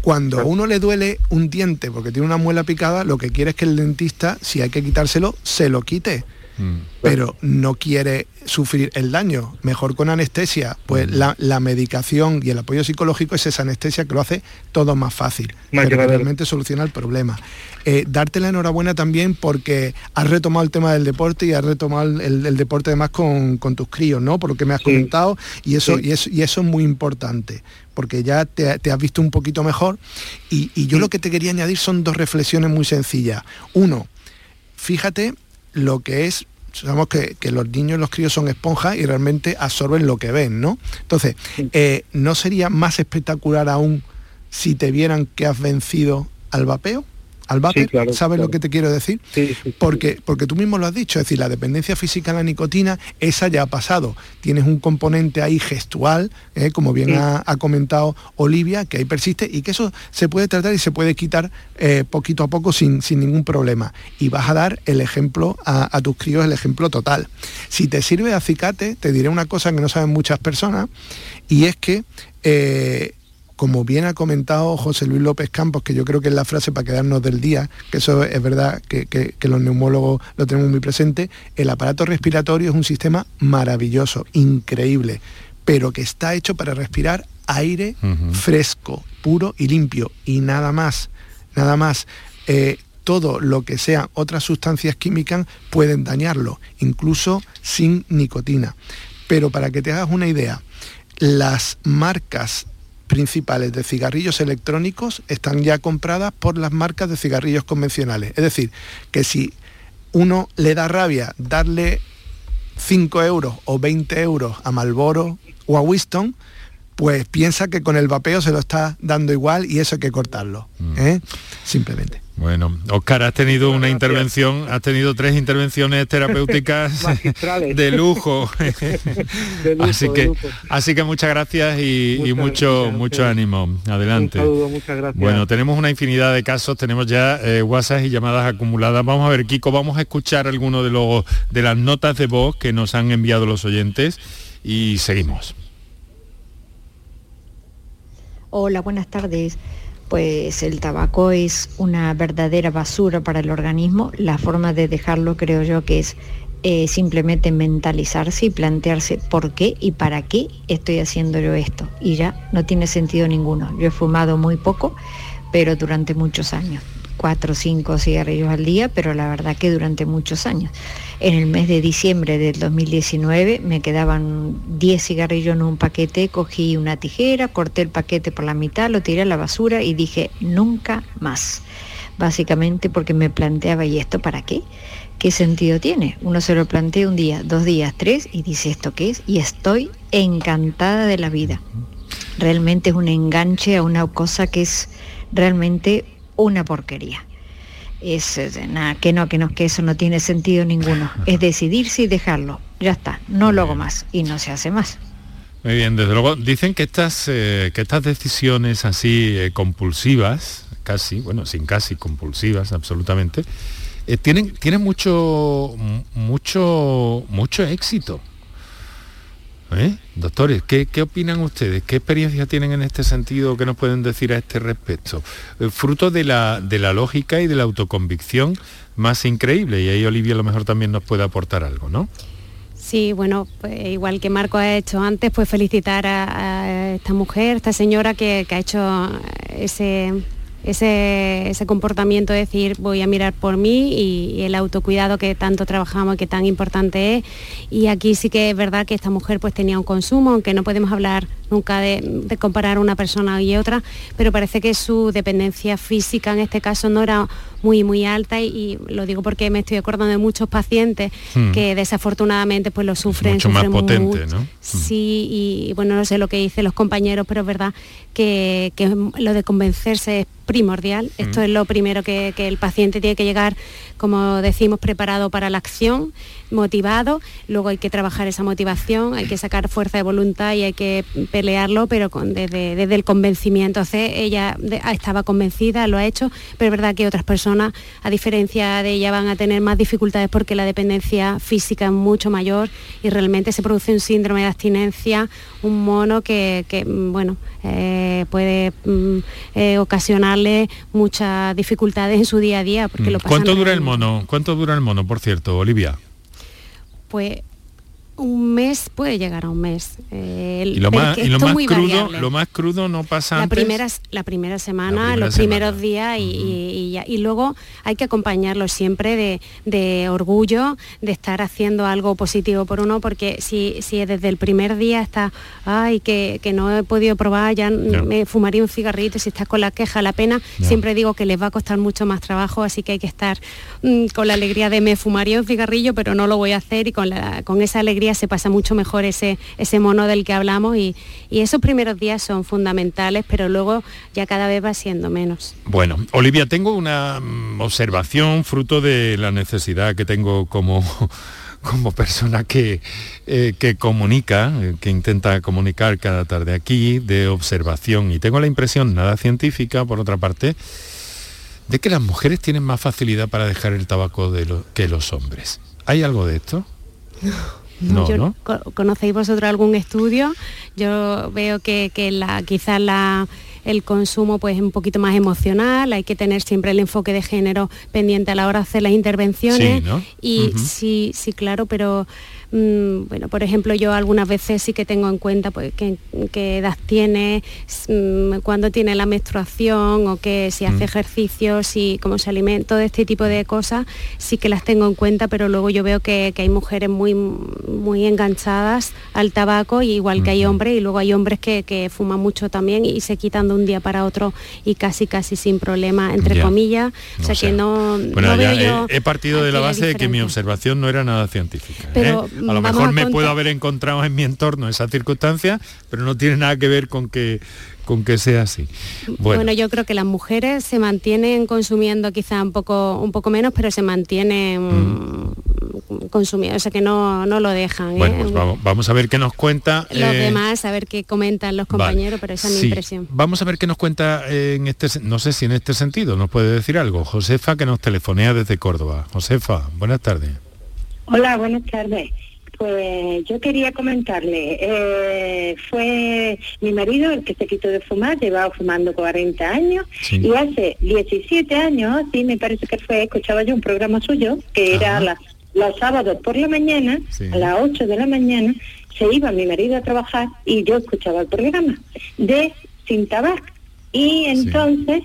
Cuando a uno le duele un diente porque tiene una muela picada, lo que quiere es que el dentista, si hay que quitárselo, se lo quite. Mm. Pero no quiere sufrir el daño. Mejor con anestesia. Pues mm. la, medicación y el apoyo psicológico es esa anestesia que lo hace todo más fácil. pero realmente soluciona el problema. Eh, darte la enhorabuena también porque has retomado el tema del deporte y has retomado el, deporte además con, tus críos, ¿no? Por lo que me has comentado. Y eso, y, eso, y eso es muy importante porque ya te, has visto un poquito mejor. Y, y yo lo que te quería añadir son dos reflexiones muy sencillas. Uno, fíjate lo que es sabemos que, los niños y los críos son esponjas y realmente absorben lo que ven, ¿no? Entonces, eh, ¿no sería más espectacular aún si te vieran que has vencido al vapeo? Al ¿sabes lo que te quiero decir? porque, porque tú mismo lo has dicho, es decir, la dependencia física a la nicotina, esa ya ha pasado. Tienes un componente ahí gestual, ¿eh? como bien ha, comentado Olivia, que ahí persiste y que eso se puede tratar y se puede quitar eh, poquito a poco sin, sin, ningún problema. Y vas a dar el ejemplo a, tus críos, el ejemplo total. Si te sirve de acicate, te diré una cosa que no saben muchas personas, y es que eh, como bien ha comentado José Luis López Campos, que yo creo que es la frase para quedarnos del día, que eso es verdad que, los neumólogos lo tenemos muy presente, el aparato respiratorio es un sistema maravilloso, increíble, pero que está hecho para respirar aire fresco, puro y limpio, y nada más, nada más. Eh, todo lo que sean otras sustancias químicas pueden dañarlo, incluso sin nicotina. Pero para que te hagas una idea, las marcas principales de cigarrillos electrónicos están ya compradas por las marcas de cigarrillos convencionales. Es decir, que si uno le da rabia darle 5 euros o 20 euros a Malboro o a Winston, pues piensa que con el vapeo se lo está dando igual y eso hay que cortarlo. Mm. ¿eh? Simplemente. Bueno, Oscar, has tenido una intervención, has tenido tres intervenciones terapéuticas de, lujo. así que, así que muchas gracias y, mucho, mucho ánimo. Adelante. muchas gracias. Bueno, tenemos una infinidad de casos, tenemos ya eh, WhatsApp y llamadas acumuladas. Vamos a ver, Kiko, vamos a escuchar alguno de los de las notas de voz que nos han enviado los oyentes y seguimos. Hola, buenas tardes pues el tabaco es una verdadera basura para el organismo. La forma de dejarlo creo yo que es eh, simplemente mentalizarse y plantearse por qué y para qué estoy haciendo yo esto. Y ya no tiene sentido ninguno. Yo he fumado muy poco, pero durante muchos años cuatro o cinco cigarrillos al día, pero la verdad que durante muchos años. En el mes de diciembre del 2019 me quedaban 10 cigarrillos en un paquete, cogí una tijera, corté el paquete por la mitad, lo tiré a la basura y dije, nunca más. Básicamente porque me planteaba, ¿y esto para qué? ¿Qué sentido tiene? Uno se lo plantea un día, dos días, tres y dice, ¿esto qué es? Y estoy encantada de la vida. Realmente es un enganche a una cosa que es realmente una porquería. Es nada, que no, que no, que eso no tiene sentido ninguno. Es decidirse y dejarlo. Ya está, no lo hago más y no se hace más. Muy bien, desde luego dicen que estas, eh, que estas decisiones así eh, compulsivas, casi, bueno, sin casi compulsivas, absolutamente, eh, tienen, tienen mucho, mucho, mucho éxito. ¿Eh? Doctores, ¿qué, opinan ustedes? ¿Qué experiencia tienen en este sentido que nos pueden decir a este respecto? Eh, fruto de la, de la lógica y de la autoconvicción más increíble, y ahí Olivia a lo mejor también nos puede aportar algo, ¿no? Sí, bueno, pues igual que Marco ha hecho antes, pues felicitar a, esta mujer, esta señora que ha hecho ese ese, comportamiento de decir voy a mirar por mí y, el autocuidado que tanto trabajamos y que tan importante es. Y aquí sí que es verdad que esta mujer pues tenía un consumo, aunque no podemos hablar nunca de, comparar una persona y otra, pero parece que su dependencia física en este caso no era muy muy alta y, lo digo porque me estoy acordando de muchos pacientes hmm. que desafortunadamente pues lo sufren. Mucho más potente, ¿no? Hmm. Sí, y bueno, no sé lo que dicen los compañeros, pero es verdad que, que lo de convencerse es primordial. Esto mm. es lo primero que, el paciente tiene que llegar, como decimos, preparado para la acción, motivado. Luego hay que trabajar esa motivación, hay que sacar fuerza de voluntad y hay que pelearlo, pero con, desde, el convencimiento. Entonces ella estaba convencida, lo ha hecho, pero es verdad que otras personas, a diferencia de ella, van a tener más dificultades porque la dependencia física es mucho mayor y realmente se produce un síndrome de abstinencia, un mono que, bueno, eh, puede mm, eh, ocasionar muchas dificultades en su día a día. Porque lo mm. ¿Cuánto dura el mono? ¿Cuánto dura el mono, por cierto, Olivia? Pues un mes puede llegar a un mes. y lo más, crudo, lo más crudo no pasa la antes. Primera, la primera semana, los primeros días y, luego hay que acompañarlo siempre de, orgullo, de estar haciendo algo positivo por uno, porque si, si desde el primer día está, ay, que, no he podido probar, ya me fumaría un cigarrito, si estás con la queja, la pena, siempre digo que les va a costar mucho más trabajo, así que hay que estar mm, con la alegría de me fumaría un cigarrillo, pero no lo voy a hacer y con, la, con esa alegría se pasa mucho mejor ese, ese mono del que hablamos y, esos primeros días son fundamentales, pero luego ya cada vez va siendo menos. Bueno, Olivia, tengo una mm, observación fruto de la necesidad que tengo como como persona que, eh, que comunica, eh, que intenta comunicar cada tarde aquí, de observación. Y tengo la impresión, nada científica, por otra parte, de que las mujeres tienen más facilidad para dejar el tabaco de que los hombres. ¿Hay algo de esto? No, ¿Conocéis vosotros algún estudio? Yo veo que, la, quizás la, el consumo pues es un poquito más emocional, hay que tener siempre el enfoque de género pendiente a la hora de hacer las intervenciones. Y sí, sí, claro, pero Mm, bueno, por ejemplo, yo algunas veces sí que tengo en cuenta pues, qué, edad tiene, mm, cuándo tiene la menstruación o que si hace mm. ejercicio, si cómo se alimenta, todo este tipo de cosas sí que las tengo en cuenta, pero luego yo veo que, hay mujeres muy, muy enganchadas al tabaco, igual que hay hombres, y luego hay hombres que, fuman mucho también y se quitan de un día para otro y casi casi sin problema, entre comillas. o sea, que no, veo he, partido de la base de que mi observación no era nada científica. Pero, ¿eh? A lo mejor me puedo haber encontrado en mi entorno esa circunstancia, pero no tiene nada que ver con que con que sea así. Bueno. yo creo que las mujeres se mantienen consumiendo quizá un poco, un poco menos, pero se mantienen mm. consumiendo, o sea que no, no lo dejan. Bueno, ¿eh? pues vamos, a ver qué nos cuenta. Los eh, demás, a ver qué comentan los compañeros, pero esa es mi impresión. Vamos a ver qué nos cuenta en este, no sé si en este sentido, nos puede decir algo. Josefa que nos telefonea desde Córdoba. Josefa, buenas tardes. Hola, buenas tardes. Pues yo quería comentarle, eh, fue mi marido el que se quitó de fumar, llevaba fumando 40 años y hace 17 años, sí me parece que fue, escuchaba yo un programa suyo que era los sábados por la mañana, a las 8 de la mañana, se iba mi marido a trabajar y yo escuchaba el programa de Sin Tabac. Y entonces...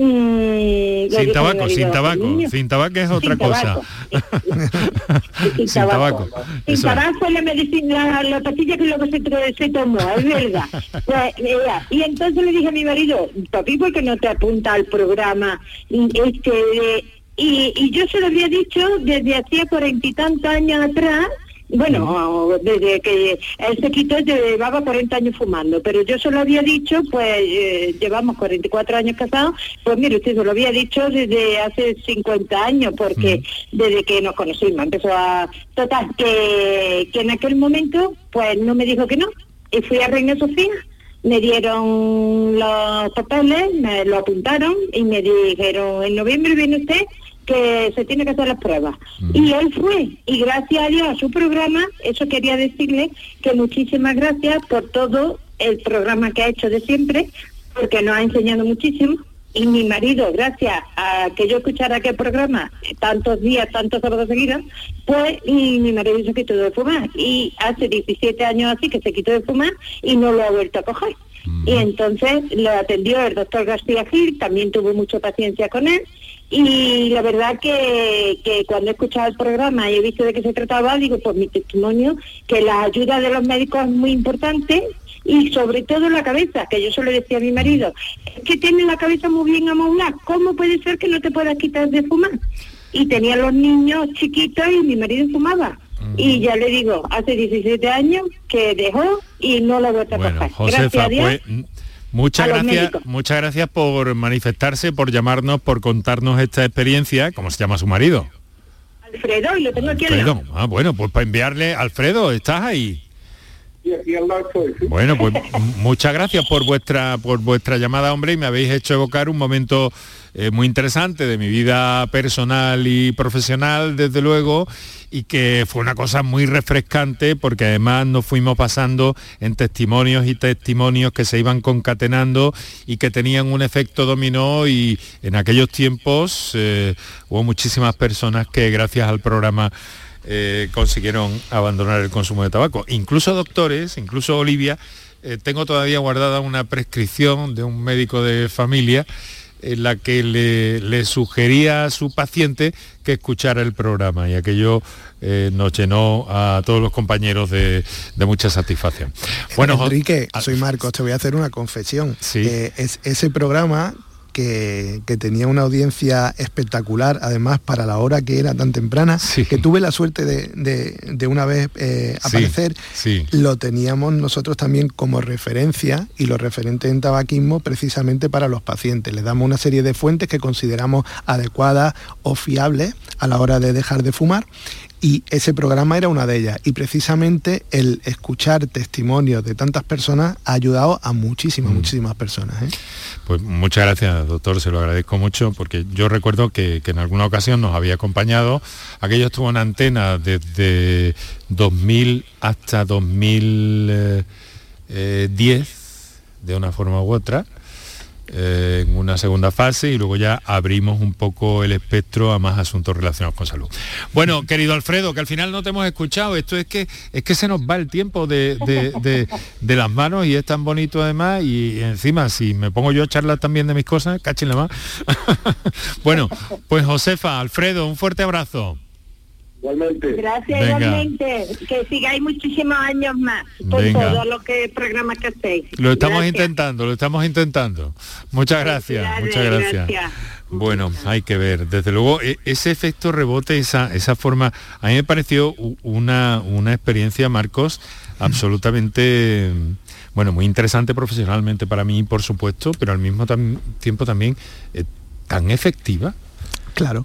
Mm, sin tabaco, sin tabaco, sin tabaco es otra cosa. sin, tabaco. Sin tabaco es la medicina, la, pastilla que luego se, se tomó, es verdad. Pues, y entonces le dije a mi marido, papi, ¿por qué no te apunta al programa este y, y yo se lo había dicho desde hacía cuarenta y tantos años atrás bueno, desde que él se quitó llevaba 40 años fumando, pero yo se lo había dicho, pues eh, llevamos 44 años casados, pues mire, usted se lo había dicho desde hace 50 años, porque desde que nos conocimos empezó a... Total, que, que en aquel momento, pues no me dijo que no, y fui a Reina Sofía me dieron los papeles, me lo apuntaron y me dijeron, en noviembre viene usted que se tiene que hacer las pruebas. Y él fue, y gracias a Dios a su programa, eso quería decirle que muchísimas gracias por todo el programa que ha hecho de siempre, porque nos ha enseñado muchísimo. Y mi marido, gracias a que yo escuchara aquel programa tantos días, tantos sábados seguidos, pues y mi marido se quitó de fumar. Y hace 17 años así que se quitó de fumar y no lo ha vuelto a coger. Y entonces lo atendió el doctor García Gil, también tuvo mucha paciencia con él y la verdad que, que, cuando he escuchado el programa y he visto de qué se trataba, digo, por mi testimonio, que la ayuda de los médicos es muy importante y sobre todo la cabeza, que yo solo decía a mi marido, es que tiene la cabeza muy bien amoblada, ¿cómo puede ser que no te puedas quitar de fumar? Y tenía los niños chiquitos y mi marido fumaba. Y ya le digo, hace 17 años que dejó y no lo voy a bueno, Josefa, pues, muchas gracias, muchas gracias por manifestarse, por llamarnos, por contarnos esta experiencia. ¿Cómo se llama su marido? Alfredo, y lo tengo aquí Alfredo. Ah, bueno, pues para enviarle, Alfredo, ¿estás ahí? Bueno, pues muchas gracias por vuestra por vuestra llamada, hombre, y me habéis hecho evocar un momento eh, muy interesante de mi vida personal y profesional, desde luego, y que fue una cosa muy refrescante porque además nos fuimos pasando en testimonios y testimonios que se iban concatenando y que tenían un efecto dominó y en aquellos tiempos eh, hubo muchísimas personas que gracias al programa eh, consiguieron abandonar el consumo de tabaco. Incluso doctores, incluso Olivia, tengo todavía guardada una prescripción de un médico de familia en la que le, sugería a su paciente que escuchara el programa y aquello eh, nos llenó a todos los compañeros de, mucha satisfacción. Bueno, Enrique, soy Marcos, te voy a hacer una confesión. ¿Sí? es, ese programa que, tenía una audiencia espectacular, además para la hora que era tan temprana, que tuve la suerte de, una vez eh, aparecer, lo teníamos nosotros también como referencia y lo referente en tabaquismo precisamente para los pacientes. Les damos una serie de fuentes que consideramos adecuadas o fiables a la hora de dejar de fumar y ese programa era una de ellas. Y precisamente el escuchar testimonios de tantas personas ha ayudado a muchísimas, mm. muchísimas personas. ¿eh? Pues muchas gracias, doctor, se lo agradezco mucho, porque yo recuerdo que, en alguna ocasión nos había acompañado, aquello estuvo en antena desde 2000 hasta 2010, de una forma u otra, eh, en una segunda fase y luego ya abrimos un poco el espectro a más asuntos relacionados con salud. Bueno, querido Alfredo, que al final no te hemos escuchado, esto es que es que se nos va el tiempo de, las manos y es tan bonito además y encima si me pongo yo a charlar también de mis cosas, cáchenle más. bueno, pues Josefa, Alfredo, un fuerte abrazo. Igualmente. Gracias, igualmente. Que sigáis muchísimos años más con todo lo que programa que hacéis. Lo estamos intentando, lo estamos intentando. Muchas gracias, muchas gracias. Bueno, hay que ver. Desde luego, e, ese efecto rebote, esa, esa forma, a mí me pareció una, una experiencia, Marcos, absolutamente, bueno, muy interesante profesionalmente para mí, por supuesto, pero al mismo tiempo también eh, tan efectiva Claro.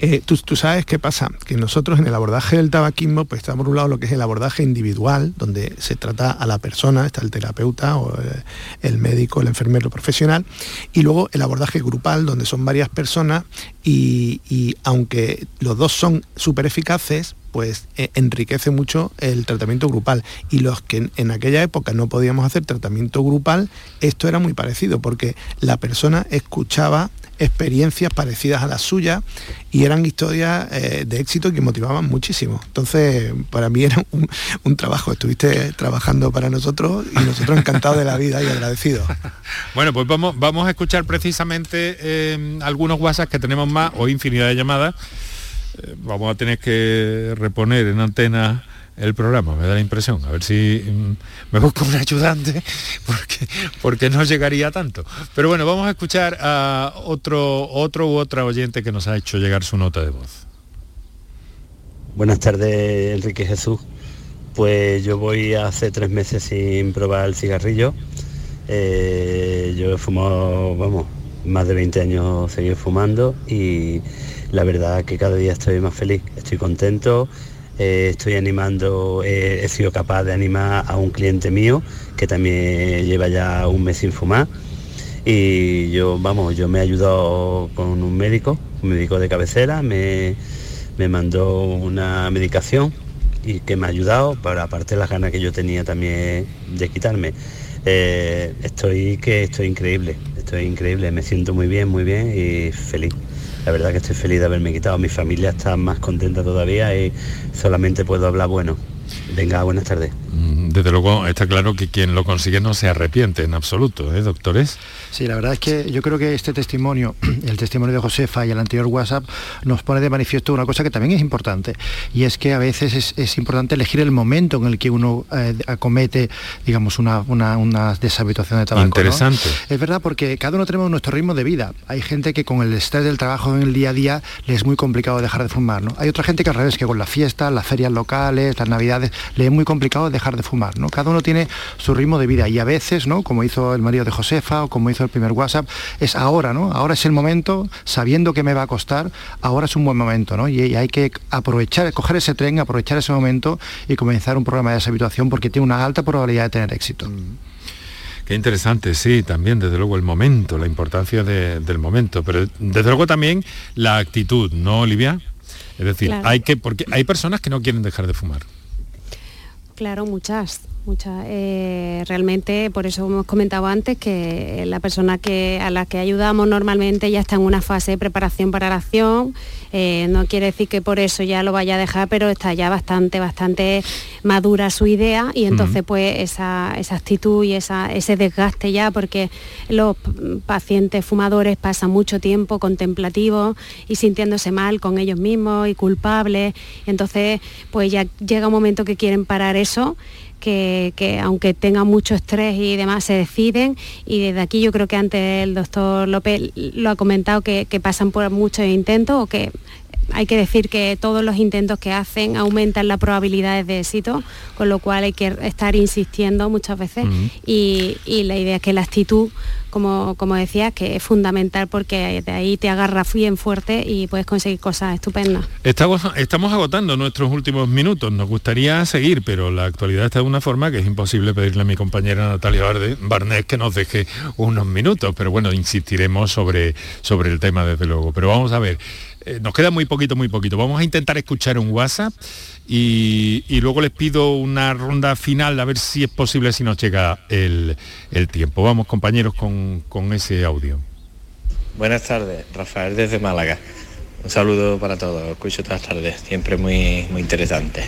Eh, tú, sabes qué pasa, que nosotros en el abordaje del tabaquismo, pues está por un lado lo que es el abordaje individual, donde se trata a la persona, está el terapeuta o eh, el médico, el enfermero profesional, y luego el abordaje grupal, donde son varias personas y, aunque los dos son súper eficaces, pues eh, enriquece mucho el tratamiento grupal. Y los que en, aquella época no podíamos hacer tratamiento grupal, esto era muy parecido, porque la persona escuchaba experiencias parecidas a las suyas y eran historias eh, de éxito que motivaban muchísimo. Entonces, para mí era un, trabajo. Estuviste trabajando para nosotros y nosotros encantados de la vida y agradecidos. Bueno, pues vamos, vamos a escuchar precisamente eh, algunos WhatsApp que tenemos más o infinidad de llamadas. Eh, vamos a tener que reponer en antena el programa, me da la impresión. A ver si mm, me busco un ayudante, porque, porque no llegaría tanto. Pero bueno, vamos a escuchar a otro, otro u otra oyente que nos ha hecho llegar su nota de voz. Buenas tardes, Enrique Jesús. Pues yo voy hace tres meses sin probar el cigarrillo. Eh, yo he fumado, vamos, más de 20 años seguir fumando y la verdad que cada día estoy más feliz, estoy contento eh, estoy animando, he sido capaz de animar a un cliente mío que también lleva ya un mes sin fumar y yo, vamos, yo me he ayudado con un médico, un médico de cabecera, me, mandó una medicación y que me ha ayudado, pero aparte las ganas que yo tenía también de quitarme. Eh, estoy que estoy increíble, estoy increíble, me siento muy bien, muy bien y feliz. La verdad que estoy feliz de haberme quitado. Mi familia está más contenta todavía y solamente puedo hablar bueno. Venga, buenas tardes. Mm, desde luego está claro que quien lo consigue no se arrepiente en absoluto, ¿eh, doctores? Sí, la verdad es que yo creo que este testimonio, el testimonio de Josefa y el anterior WhatsApp, nos pone de manifiesto una cosa que también es importante, y es que a veces es, importante elegir el momento en el que uno eh, acomete, digamos, una, una, deshabituación de tabaco. Interesante. Es verdad, porque cada uno tenemos nuestro ritmo de vida. Hay gente que con el estrés del trabajo en el día a día le es muy complicado dejar de fumar, ¿no? Hay otra gente que al revés, que con las fiestas, las ferias locales, las navidades, le es muy complicado dejar de fumar, ¿no? Cada uno tiene su ritmo de vida y a veces, ¿no? Como hizo el marido de Josefa o como hizo el primer WhatsApp, es ahora, ¿no? Ahora es el momento, sabiendo que me va a costar, ahora es un buen momento, ¿no? Y, hay que aprovechar, coger ese tren, aprovechar ese momento y comenzar un programa de esa habituación porque tiene una alta probabilidad de tener éxito. Mm. Qué interesante, sí, también desde luego el momento, la importancia del momento, pero desde luego también la actitud, ¿no, Olivia? Es decir, hay que, porque hay personas que no quieren dejar de fumar. Claro, muchas muchas. Eh, realmente, por eso hemos comentado antes que la persona que, a la que ayudamos normalmente ya está en una fase de preparación para la acción. Eh, no quiere decir que por eso ya lo vaya a dejar, pero está ya bastante, bastante madura su idea y entonces pues esa, actitud y ese desgaste ya, porque los pacientes fumadores pasan mucho tiempo contemplativos y sintiéndose mal con ellos mismos y culpables. entonces pues ya llega un momento que quieren parar eso que, aunque tengan mucho estrés y demás, se deciden. Y desde aquí yo creo que antes el doctor López lo ha comentado que, que pasan por muchos intentos o que hay que decir que todos los intentos que hacen aumentan las probabilidades de éxito, con lo cual hay que estar insistiendo muchas veces y, la idea es que la actitud, como, como decía, que es fundamental porque de ahí te agarras bien fuerte y puedes conseguir cosas estupendas. Estamos, estamos agotando nuestros últimos minutos, nos gustaría seguir, pero la actualidad está de una forma que es imposible pedirle a mi compañera Natalia Barnés que nos deje unos minutos, pero bueno, insistiremos sobre, sobre el tema desde luego. Pero vamos a ver. Eh, nos queda muy poquito, muy poquito. Vamos a intentar escuchar un WhatsApp y, luego les pido una ronda final a ver si es posible, si nos llega el, tiempo. Vamos compañeros con, ese audio. Buenas tardes, Rafael desde Málaga. Un saludo para todos, escucho todas las tardes, siempre muy, muy interesante.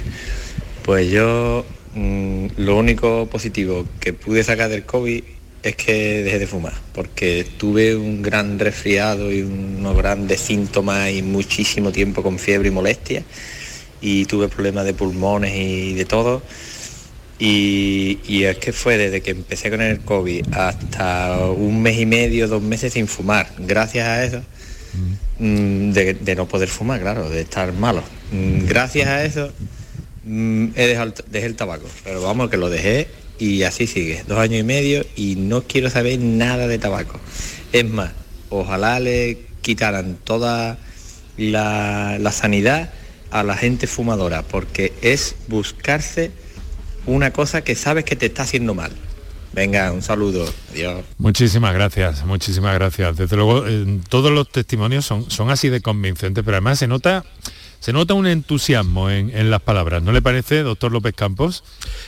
Pues yo mm, lo único positivo que pude sacar del COVID es que dejé de fumar, porque tuve un gran resfriado y unos grandes síntomas y muchísimo tiempo con fiebre y molestia, y tuve problemas de pulmones y de todo. Y, es que fue desde que empecé con el COVID hasta un mes y medio, dos meses sin fumar, gracias a eso, mm, de, no poder fumar, claro, de estar malo. Mm, gracias a eso mm, he dejado, dejé el tabaco, pero vamos, que lo dejé y así sigue, dos años y medio y no quiero saber nada de tabaco. Es más, ojalá le quitaran toda la, sanidad a la gente fumadora, porque es buscarse una cosa que sabes que te está haciendo mal. Venga, un saludo. Adiós. Muchísimas gracias, muchísimas gracias. Desde luego, todos los testimonios son, son así de convincentes, pero además se nota se nota un entusiasmo en, las palabras, ¿no le parece, doctor López Campos,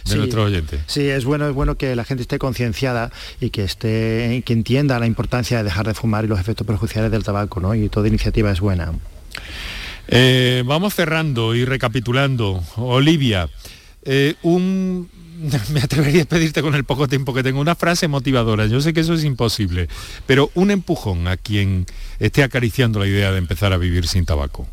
de oyente? Sí, es bueno, es bueno que la gente esté concienciada y que esté, que entienda la importancia de dejar de fumar y los efectos perjudiciales del tabaco, ¿no? Y toda iniciativa es buena. Eh, vamos cerrando y recapitulando. Olivia, eh, un me atrevería a pedirte con el poco tiempo que tengo una frase motivadora. Yo sé que eso es imposible, pero un empujón a quien esté acariciando la idea de empezar a vivir sin tabaco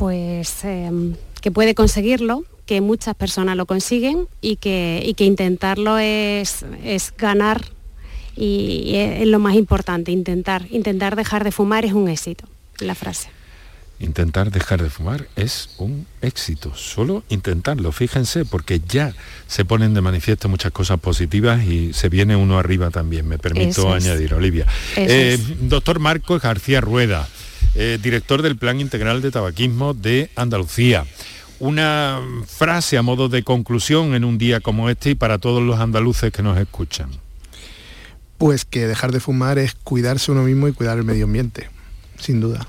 pues em, que puede conseguirlo, que muchas personas lo consiguen y que, que intentarlo es, es ganar y es lo más importante, intentar, intentar dejar de fumar es un éxito, la frase. Intentar dejar de fumar es un éxito, solo intentarlo, fíjense, porque ya se ponen de manifiesto muchas cosas positivas y se viene uno arriba también, me permito añadir, Olivia. Eh, doctor Marcos García Rueda, eh, director del Plan Integral de Tabaquismo de Andalucía. Una frase a modo de conclusión en un día como este y para todos los andaluces que nos escuchan. Pues que dejar de fumar es cuidarse uno mismo y cuidar el medio ambiente, sin duda.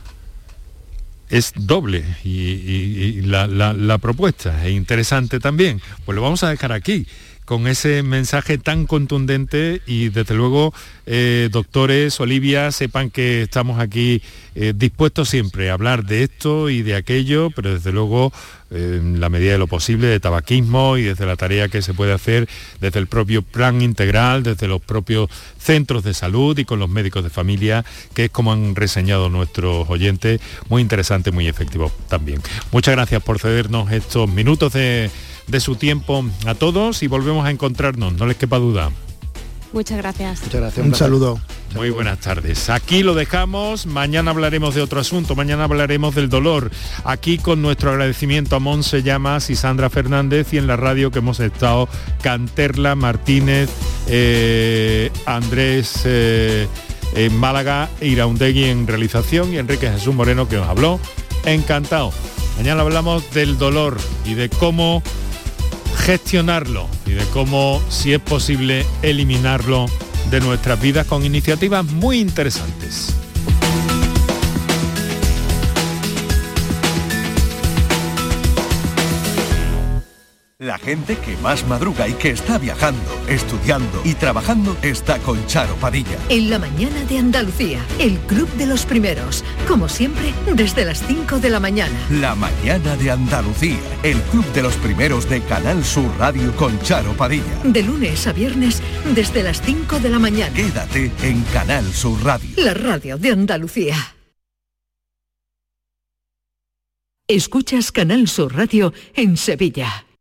Es doble y, la, la propuesta es interesante también. Pues lo vamos a dejar aquí con ese mensaje tan contundente y desde luego, eh, doctores, Olivia, sepan que estamos aquí eh, dispuestos siempre a hablar de esto y de aquello, pero desde luego en la medida de lo posible de tabaquismo y desde la tarea que se puede hacer desde el propio plan integral, desde los propios centros de salud y con los médicos de familia, que es como han reseñado nuestros oyentes, muy interesante, muy efectivo también. Muchas gracias por cedernos estos minutos de, de su tiempo a todos y volvemos a encontrarnos, no les quepa duda. Muchas gracias. Muchas gracias. Un, saludo. Muy buenas tardes. Aquí lo dejamos. Mañana hablaremos de otro asunto. Mañana hablaremos del dolor. Aquí con nuestro agradecimiento a Monse Llamas y Sandra Fernández y en la radio que hemos estado Canterla, Martínez, eh, Andrés eh, en Málaga, Iraundegui en realización y Enrique Jesús Moreno que nos habló. Encantado. Mañana hablamos del dolor y de cómo gestionarlo y de cómo, si es posible, eliminarlo de nuestras vidas con iniciativas muy interesantes. La gente que más madruga y que está viajando, estudiando y trabajando está con Charo Padilla. En la mañana de Andalucía, el Club de los Primeros, como siempre, desde las 5 de la mañana. La mañana de Andalucía, el Club de los Primeros de Canal Sur Radio con Charo Padilla. De lunes a viernes, desde las 5 de la mañana. Quédate en Canal Sur Radio. La radio de Andalucía. Escuchas Canal Sur Radio en Sevilla.